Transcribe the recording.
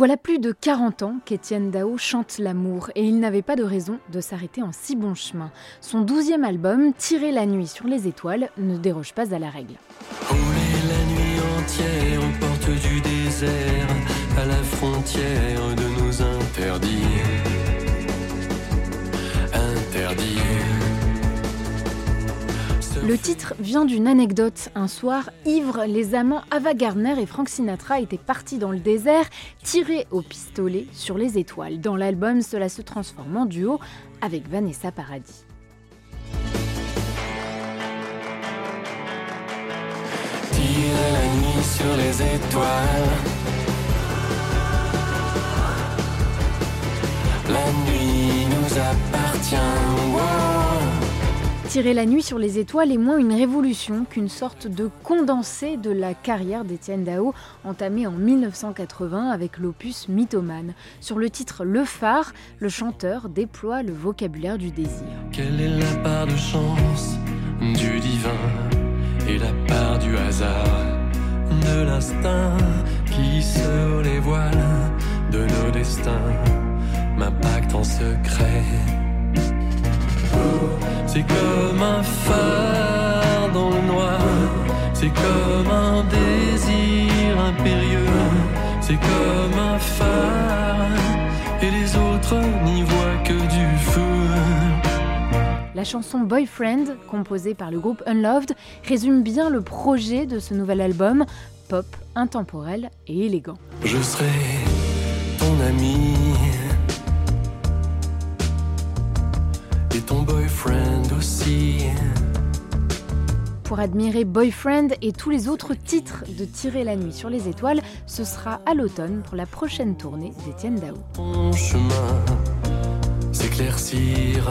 Voilà plus de 40 ans qu'Étienne Dao chante l'amour et il n'avait pas de raison de s'arrêter en si bon chemin. Son douzième album, Tirer la nuit sur les étoiles, ne déroge pas à la règle. Le titre vient d'une anecdote. Un soir, ivre, les amants Ava Gardner et Frank Sinatra étaient partis dans le désert, tirés au pistolet sur les étoiles. Dans l'album, cela se transforme en duo avec Vanessa Paradis. Tirer la nuit sur les étoiles. La nuit nous appartient. Tirer la nuit sur les étoiles est moins une révolution qu'une sorte de condensé de la carrière d'Étienne Dao, entamée en 1980 avec l'opus Mythomane. Sur le titre Le phare, le chanteur déploie le vocabulaire du désir. Quelle est la part de chance du divin et la part du hasard, de l'instinct qui se les voiles de nos destins, m'impacte en secret c'est comme un phare dans le noir, c'est comme un désir impérieux, c'est comme un phare, et les autres n'y voient que du feu. La chanson Boyfriend, composée par le groupe Unloved, résume bien le projet de ce nouvel album, pop, intemporel et élégant. Je serai ton ami Pour admirer Boyfriend et tous les autres titres de Tirer la nuit sur les étoiles, ce sera à l'automne pour la prochaine tournée d'Étienne Dao. Ton chemin s'éclaircir